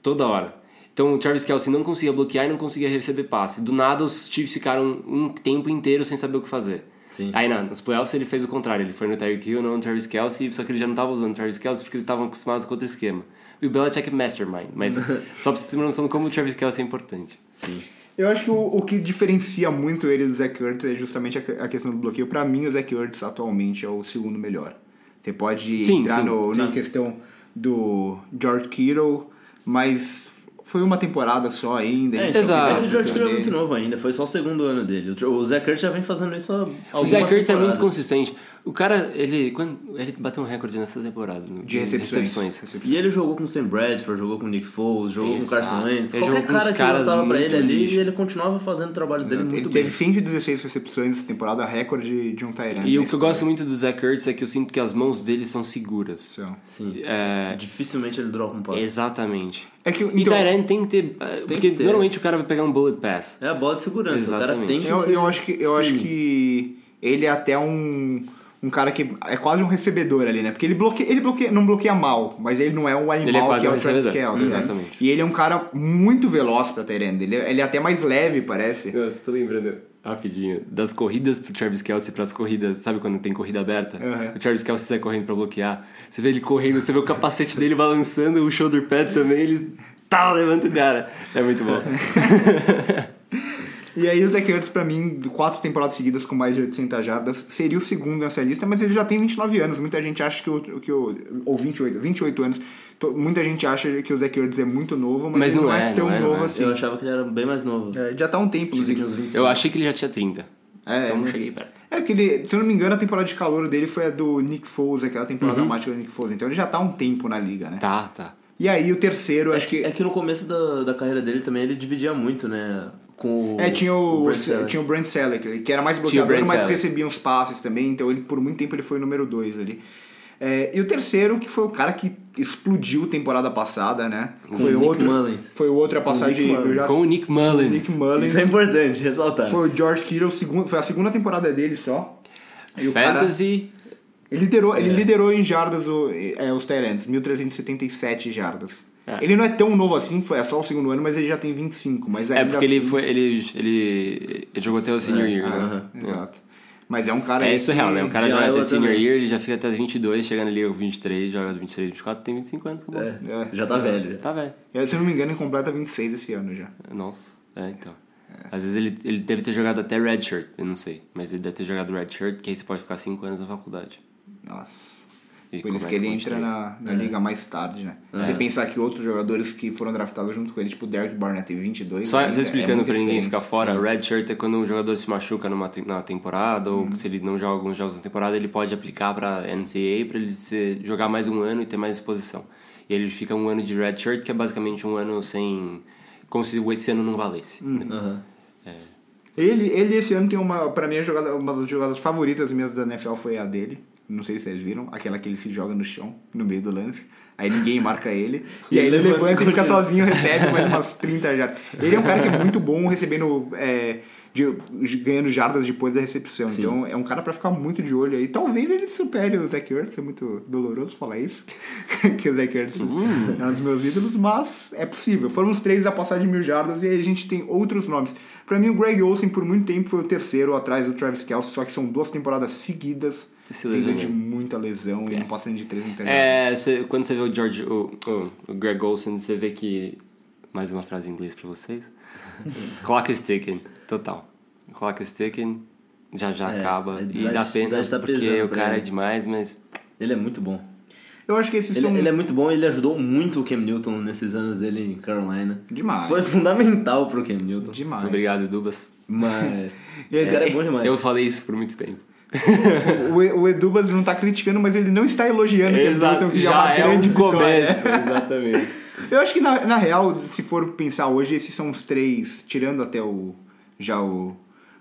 Toda hora. Então o Travis Kelsey não conseguia bloquear e não conseguia receber passe. Do nada os Chiefs ficaram um tempo inteiro sem saber o que fazer. Sim. Aí não, nos playoffs ele fez o contrário, ele foi no Tyreek Hill, não no Travis Kelsey, só que ele já não estava usando o Travis Kelsey porque eles estavam acostumados com outro esquema. E o Belichick é mastermind, mas <laughs> só pra vocês terem uma noção de como o Travis Kelsey é importante. Sim. Eu acho que o, o que diferencia muito ele do Zach Ertz é justamente a, a questão do bloqueio. Pra mim, o Zach Ertz atualmente é o segundo melhor. Você pode Sim, entrar sim, no, na questão do George Kittle, mas foi uma temporada só ainda. É, então, Exato. Que o George Kittle é muito novo ainda, foi só o segundo ano dele. O- O Zach Ertz já vem fazendo isso há O Zach Ertz é muito consistente. O cara, ele, quando, ele bateu um recorde nessa temporada. no- De recepções. E ele jogou com o Sam Bradford, jogou com o Nick Foles, jogou com o Exato. Carson Wentz. Ele Qualquer jogou com cara que caras lançava pra ele ali lixo. e ele continuava fazendo o trabalho dele Ele muito teve bem. 116 recepções essa temporada, recorde de um Tyrant. E o que eu gosto muito do Zach Ertz é que eu sinto que as mãos dele são seguras. Sim. É, Dificilmente ele dropa um passe. exatamente. É que, E então, Tyrant tem que ter. é, porque que ter. normalmente o cara vai pegar um bullet pass. É a bola de segurança. O cara Exatamente. tem que eu, ser eu acho que eu acho que ele é até um, um cara que é quase um recebedor ali, né? Porque ele bloqueia, ele bloqueia, não bloqueia mal, mas ele não é um animal Ele é quase que é um o Travis Kelce, né? exatamente. E ele é um cara muito veloz pra Tyrande. Ele, ele é até mais leve, parece. Nossa, tô lembrando rapidinho das corridas pro Travis Kelsey pras corridas, sabe quando tem corrida aberta? Uhum. O Travis Kelsey sai correndo pra bloquear. Você vê ele correndo, você vê o capacete dele balançando, o shoulder pad também, eles tá levanta o cara. É muito bom. <laughs> E aí o Zach Ertz, pra mim, quatro temporadas seguidas com mais de 800 jardas, seria o segundo nessa lista, mas ele já tem 29 anos. Muita gente acha que o... Que o ou 28, 28 anos. Muita gente acha que o Zach Ertz é muito novo, mas, Mas ele não não é, é, tão não é, novo é. assim. Eu achava que ele era bem mais novo. É, já tá um tempo, Achei que inclusive. tinha uns 25. Eu achei que ele já tinha 30. É, então não né? cheguei perto. É que ele, se eu não me engano, a temporada de calor dele foi a do Nick Foles, aquela temporada mágica do Nick Foles. Então ele já tá há um tempo na liga, né? Tá, tá. E aí o terceiro, acho que. É que no começo da, da carreira dele também ele dividia muito, né? Com o. É, tinha o, Brent Selleck. tinha o Brent Selleck, que era mais o bloqueador, mas Selleck. recebia uns passes também. Então ele, por muito tempo, ele foi o número 2 ali. É, e o terceiro, que foi o cara que explodiu temporada passada, né? foi o Nick outro. Mullins. Foi outra passagem Nick de. Mullins. eu já- Com o Nick Mullins. Nick Mullins. Isso é importante, ressaltar. Foi o George Kittle, segundo, foi a segunda temporada dele só. E o cara- Fantasy. Ele liderou, ele É. liderou em jardas o, é, os Tyrants, 1.377 jardas. É. Ele não é tão novo assim, foi é só o segundo ano, mas ele já tem 25. Mas É porque ele assim- foi. Ele, ele, ele jogou até o senior year, né? Aham, Exato. Mas é um cara. É isso é real, né? O cara joga até Iowa senior também. year, ele já fica até 22, chegando ali aos 23, joga 23, 24, tem 25 anos, acabou. É, É. já tá velho. Já. Tá velho. É, Se eu não me engano, ele completa 26 esse ano já. Nossa, é então. Às vezes ele, ele deve ter jogado até redshirt, eu não sei. Mas ele deve ter jogado redshirt, que aí você pode ficar 5 anos na faculdade. Nossa. E Por isso que ele entra 23. na, na liga mais tarde, né? Você pensar que outros jogadores que foram draftados junto com ele, tipo o Derek Barnett, tem 22 Só, só é explicando muita pra ninguém ficar fora, redshirt é quando um jogador se machuca numa te- na temporada, ou se ele não joga alguns jogos na temporada, ele pode aplicar pra NCAA pra ele ser, jogar mais um ano e ter mais exposição. E ele fica um ano de redshirt, que é basicamente um ano sem... Como se esse ano não valesse. né? Aham. Ele, ele esse ano tem uma. Pra mim, jogada, uma das jogadas favoritas minhas da NFL foi a dele. Não sei se vocês viram. Aquela que ele se joga no chão, no meio do lance. Aí ninguém marca ele. <laughs> E aí ele Levanta e fica <laughs> sozinho, recebe mais umas 30 jardas. Ele é um cara que é muito bom recebendo. é, de- ganhando jardas depois da recepção. Sim. Então é um cara pra ficar muito de olho aí. Talvez ele supere o Zach Ertz. É muito doloroso falar isso. <laughs> que o Zach Ertz Hum. é um dos meus ídolos. Mas é possível. Foram os três a passar de mil jardas e aí a gente tem outros nomes. Pra mim, o Greg Olsen por muito tempo foi o terceiro atrás do Travis Kelce. Só que são duas temporadas seguidas. Se de muita lesão e não passando de 30 jardas. É, você- quando você vê o George, o, o, o Greg Olsen, você vê que mais uma frase em inglês pra vocês. <laughs> Clock is ticking, total. Clock is ticking, já já É, acaba e dá pena tá porque o cara é ele. demais, mas Ele é muito bom. Eu acho que esses Ele, são ele é muito bom e ele ajudou muito o Cam Newton nesses anos dele em Carolina. demais. Foi fundamental pro Cam Newton. Demais. obrigado, Dubas. Mas. E aí, o cara é bom demais. Eu falei isso por muito tempo. <laughs> O, o Edubas não tá criticando, mas ele não está elogiando o Cam Newton, que já, é é grande um vitória. começo, <laughs> exatamente. Eu acho que na, na real, se for pensar hoje, esses são os três, tirando até o já o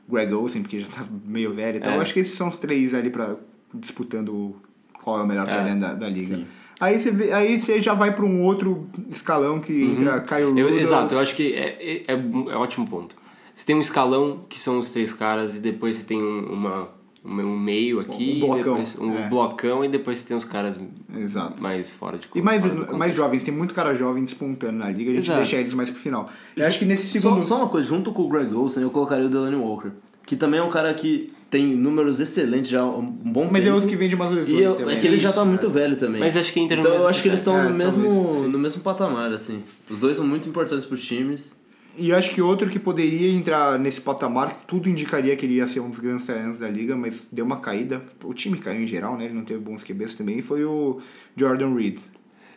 Greg Olsen, porque já tá meio velho e tal, É. eu acho que esses são os três ali pra, disputando qual é o melhor É, da, da liga. sim. Aí você, vê, aí você já vai pra um outro escalão que entra Uhum. Eu- Rudolph. exato, eu acho que é, é, é um- é um ótimo ponto. Você tem um escalão, que são os três caras, e depois você tem um- uma, um meio aqui, Um blocão, depois um é. blocão e depois tem os caras Exato. mais fora de E mais, mais jovens, tem muito cara jovem despontando na liga, a gente Exato. deixa eles mais pro final. Eu acho que nesse Só, segundo. só uma coisa, junto com o Greg Olsen, eu colocaria o Delaney Walker. Que também é um cara que tem números excelentes já um bom Mas é tempo. outro que vem de umas lesões E eu- também, é que ele né? já tá Isso, muito velho também. Mas acho que entra no Então eu acho que eles estão É, no, mesmo, talvez, no mesmo patamar, assim. Os dois são muito importantes pros times. E eu acho que outro que poderia entrar nesse patamar, que tudo indicaria que ele ia ser um dos grandes talentos da liga, mas deu uma caída. O time caiu em geral, né? Ele não teve bons QBs também. Foi o Jordan Reed.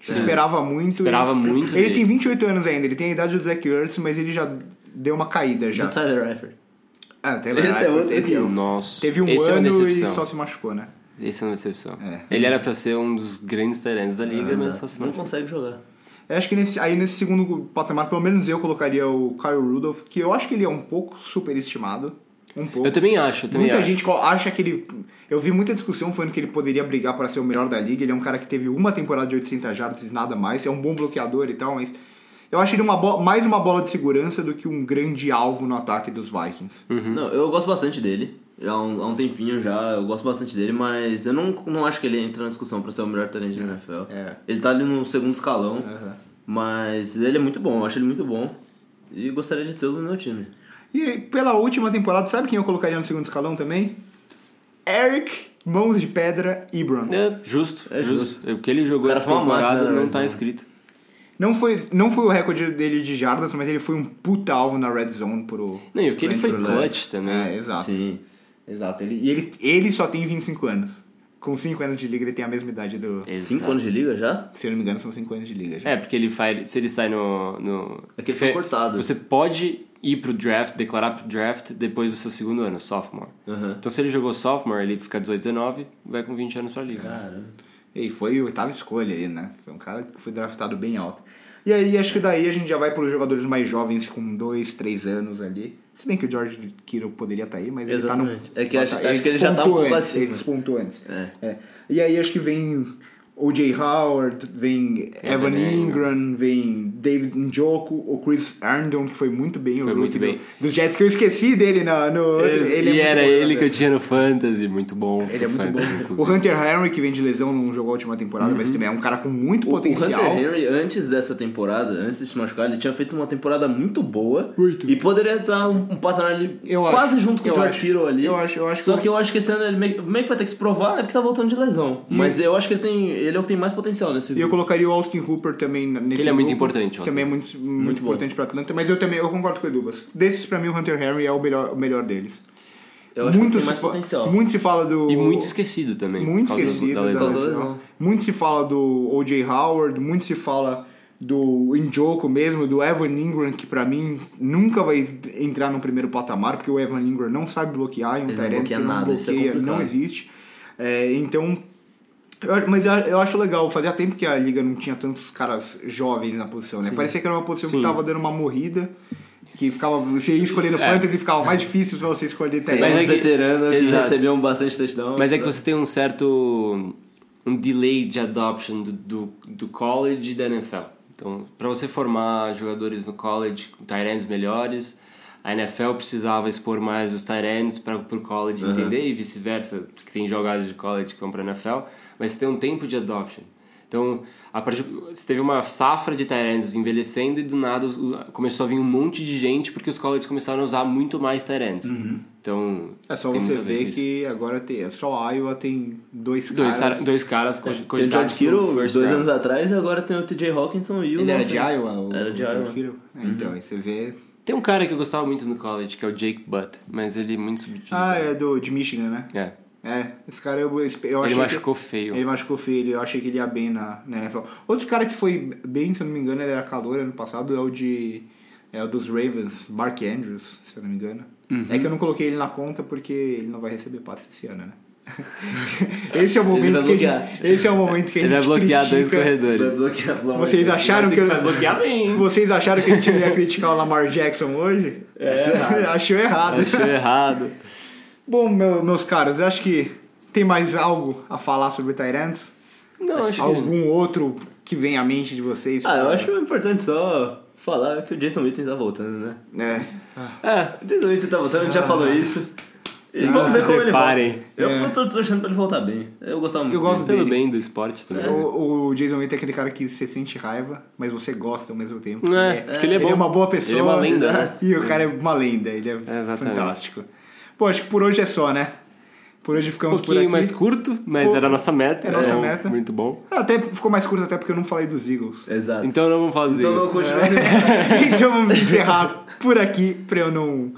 Se esperava muito. Esperava ele, muito Ele dele. tem 28 anos ainda, ele tem a idade do Zach Ertz, mas ele já deu uma caída já. Do Tyler Eifert. Ah, até Esse é outro teve, nível. Nossa, teve um esse é ano e decepção. só se machucou, né? Esse é uma decepção. É. Ele era pra ser um dos grandes talentos da liga, mas só se Não machucou. consegue jogar. Eu acho que nesse, aí nesse segundo patamar, pelo menos eu colocaria o Kyle Rudolph, que eu acho que ele é um pouco superestimado. Um pouco. Eu também acho, eu também Muita acho. gente acha que ele. Eu vi muita discussão falando que ele poderia brigar para ser o melhor da liga. Ele é um cara que teve uma temporada de 800 jardas e nada mais. É um bom bloqueador e tal, mas. Eu acho ele uma mais uma bola de segurança do que um grande alvo no ataque dos Vikings. Uhum. Não, eu gosto bastante dele. Já há um, há um tempinho já, eu gosto bastante dele, mas eu não, não acho que ele entra na discussão pra ser o melhor talento da NFL. É. Ele tá ali no segundo escalão, Aham. mas ele é muito bom, eu acho ele muito bom. E gostaria de tê-lo no meu time. E pela última temporada, sabe quem eu colocaria no segundo escalão também? Eric Mãos de Pedra Ebron. É, justo, É justo. O que ele jogou essa temporada máquina, não tá escrito. Não foi, não foi o recorde dele de jardas, mas ele foi um puta alvo na red zone pro. Não, e o que ele foi clutch também. É, exato. Sim. Exato. Ele, e ele, ele só tem 25 anos. Com 5 anos de liga, ele tem a mesma idade do. Exato. Cinco anos de liga já? Se eu não me engano, são 5 anos de liga já. É, porque ele faz. Se ele sai no. no É que eles você, são cortados. Você pode ir pro draft, declarar pro draft depois do seu segundo ano, sophomore. Aham. Então se ele jogou sophomore, ele fica 18, 19, vai com 20 anos pra liga. Caramba. E foi a oitava escolha aí, né? Foi um cara que foi draftado bem alto. E aí, acho que daí a gente já vai para os jogadores mais jovens com 2, 3 anos ali. Se bem que o George Kittle poderia estar aí, mas Exatamente. ele tá no. É que acho- acho que ele já tá um pouco antes, acima. Ele despontou antes. É. É. E aí acho que vem O.J. Howard, vem Evan Evan Ingram, vem David Njoku, o Chris Arndon, que foi muito bem. Foi o muito bem. Do, do Jets, que eu esqueci dele no. Esse- ele é e muito era bom ele jogador. que eu tinha no Fantasy, muito bom. Ele é muito Fantasy, bom. inclusive. O Hunter Henry, que vem de lesão, não jogou a última temporada, mas também é um cara com muito O, o potencial. Hunter Henry, antes dessa temporada, antes de se machucar, ele tinha feito uma temporada muito boa. Muito. E poderia estar um, um patamar ali Eu quase acho. junto com o George. Kittle ali. Eu acho- eu acho Só que- que eu acho que esse ano ele meio, meio que vai ter que se provar, é porque tá voltando de lesão. Mas eu acho que ele tem. Ele é o que tem mais potencial nesse E eu colocaria o Austin Hooper também nesse Ele é muito grupo. importante. Também é muito, muito, bom. importante para Atlanta, mas eu também eu concordo com o Edubas. Desses, pra mim, o Hunter Henry é o melhor, o melhor deles. Eu acho muito que tem mais potencial. Muito se fala do... E muito esquecido também. Muito esquecido da da lesão. Da lesão. lesão. Muito se fala do O.J. Howard, muito se fala do Njoku mesmo, do Evan Ingram, que pra mim nunca vai entrar no primeiro patamar, porque o Evan Ingram não sabe bloquear, e um Ele não Tyrant que bloqueia não nada, isso é bloqueia, não complicado. existe. É, então, eu- mas eu, eu acho legal, fazia tempo que a liga não tinha tantos caras jovens na posição, né? Parecia que era uma posição Sim. que tava dando uma morrida, que ficava, você ia escolhendo É. fantasy, ficava mais difícil pra você escolher Tem Mas é que- veteranos que recebiam bastante touchdown. Mas é que você tem um certo um delay de adoption do, do, do college e da NFL. Então, para você formar jogadores no college com tight ends melhores, a NFL precisava expor mais os tight ends para o college entender e vice-versa, que tem jogadas de college que vão para NFL, mas tem um tempo de adoption. Então, a partir, você teve uma safra de tight ends envelhecendo e do nada começou a vir um monte de gente porque os colleges começaram a usar muito mais tight ends. Então, É só tem você ver que agora tem, é só a Iowa tem dois Dois, caras. cara- dois caras co- Tem George Kittle dois round. anos atrás e agora tem o TJ Hawkinson e o Ele era Novan. de Iowa? O, Era de Iowa. É, Então, aí você vê... Tem um cara que eu gostava muito no college, que é o Jake Butt, mas ele é muito subutilizado. Ah, é do, de Michigan, né? É. É, esse cara eu, eu Ele machucou que, feio. Ele machucou feio, eu achei que ele ia bem na, na NFL. Outro cara que foi bem, se eu não me engano, ele era calor ano passado, é o de... É o dos Ravens, Mark Andrews, se eu não me engano. Uhum. É que eu não coloquei ele na conta porque ele não vai receber passe esse ano, né? <laughs> esse é o Ele momento que a gente, esse é o momento que a Ele gente vai bloquear dois critica- Vai corredores. bloquear Vocês acharam que eu, Vai bloquear bem. vocês acharam que a gente ia <laughs> criticar o Lamar Jackson hoje? É, achou errado. <laughs> Achou errado. Bom, meu- meus caros, eu acho que tem mais algo a falar sobre Tyrants? Não, acho que... Algum outro que vem à mente de vocês? Ah, eu acho importante só falar que o Jason Witten tá voltando, né? É. É, O Jason Witten tá voltando, a gente já falou isso. E vamos se ver como ele volta. preparem. Eu, É. eu tô torcendo pra ele voltar bem. Eu gostava muito Eu gosto dele. Pelo bem do esporte também. O, o Jason Witten é aquele cara que você sente raiva, mas você gosta ao mesmo tempo. É, porque ele é bom. uma boa pessoa. Ele é uma lenda, né? E o cara é uma lenda, ele é Exatamente. fantástico. Pô, acho que por hoje é só, né? Por hoje Um ficamos por pouquinho aqui. mais curto, mas Pô, era a nossa meta. é a nossa então, meta. Muito bom. Até ficou mais curto até porque eu não falei dos Eagles. Exato. Então não vamos fazer Então isso. <laughs> então vamos encerrar por aqui pra eu não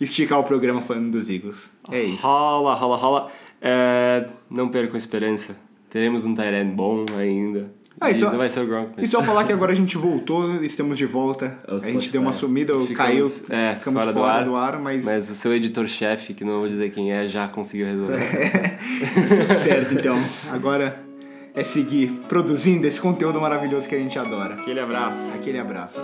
esticar o programa falando dos Eagles. É isso. Rola, rola, rola. É, não percam a esperança. Teremos um Tyrant bom ainda. Ah, e só- não vai ser o Gronk. mas- E só falar que agora a gente voltou, estamos de volta. É o a gente deu uma sumida, Ficamos- caiu, é, ficamos fora fora, do do, ar. ar. mas, Mas o seu editor-chefe, que não vou dizer quem é, já conseguiu resolver. <laughs> certo, então. Agora é seguir produzindo esse conteúdo maravilhoso que a gente adora. Aquele abraço. Aquele abraço.